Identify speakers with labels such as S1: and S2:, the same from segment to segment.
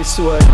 S1: Conquer by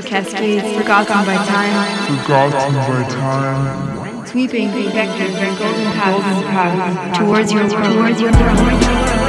S2: of cascades, forgotten by time.
S3: Forgotten by time.
S2: Sweeping vectors and golden paths towards your world.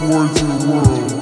S3: towards your world.